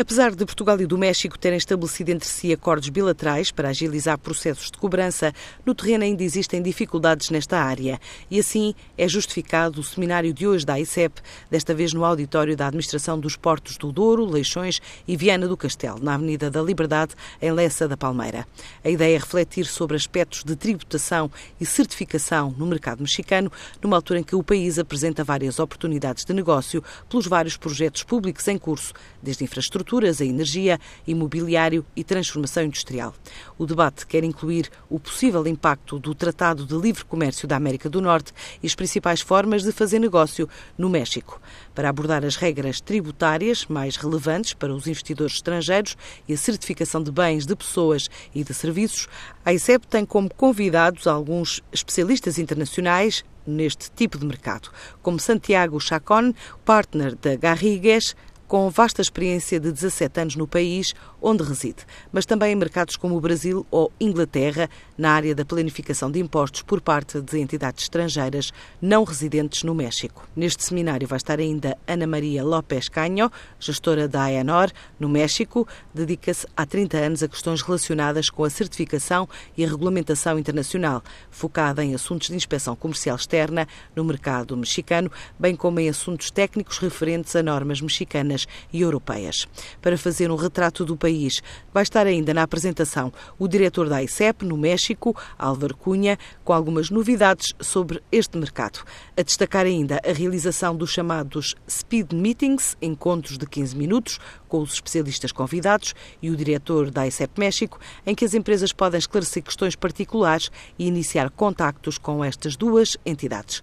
Apesar de Portugal e do México terem estabelecido entre si acordos bilaterais para agilizar processos de cobrança, no terreno ainda existem dificuldades nesta área. E assim é justificado o seminário de hoje da AICEP, desta vez no auditório da Administração dos Portos do Douro, Leixões e Viana do Castelo, na Avenida da Liberdade, em Lessa da Palmeira. A ideia é refletir sobre aspectos de tributação e certificação no mercado mexicano, numa altura em que o país apresenta várias oportunidades de negócio pelos vários projetos públicos em curso, desde infraestrutura infraestruturas, a energia, imobiliário e transformação industrial. O debate quer incluir o possível impacto do Tratado de Livre Comércio da América do Norte e as principais formas de fazer negócio no México. Para abordar as regras tributárias mais relevantes para os investidores estrangeiros e a certificação de bens, de pessoas e de serviços, a ICEP tem como convidados alguns especialistas internacionais neste tipo de mercado, como Santiago Chacon, partner da Garrigues, com vasta experiência de 17 anos no país onde reside, mas também em mercados como o Brasil ou Inglaterra, na área da planificação de impostos por parte de entidades estrangeiras não residentes no México. Neste seminário vai estar ainda Ana Maria López Canho, gestora da AENOR, no México, dedica-se há 30 anos a questões relacionadas com a certificação e a regulamentação internacional, focada em assuntos de inspeção comercial externa no mercado mexicano, bem como em assuntos técnicos referentes a normas mexicanas e europeias. Para fazer um retrato do país, vai estar ainda na apresentação o diretor da ICEP, no México, Álvaro Cunha, com algumas novidades sobre este mercado. A destacar ainda a realização dos chamados Speed Meetings, encontros de 15 minutos, com os especialistas convidados e o diretor da ICEP México, em que as empresas podem esclarecer questões particulares e iniciar contactos com estas duas entidades.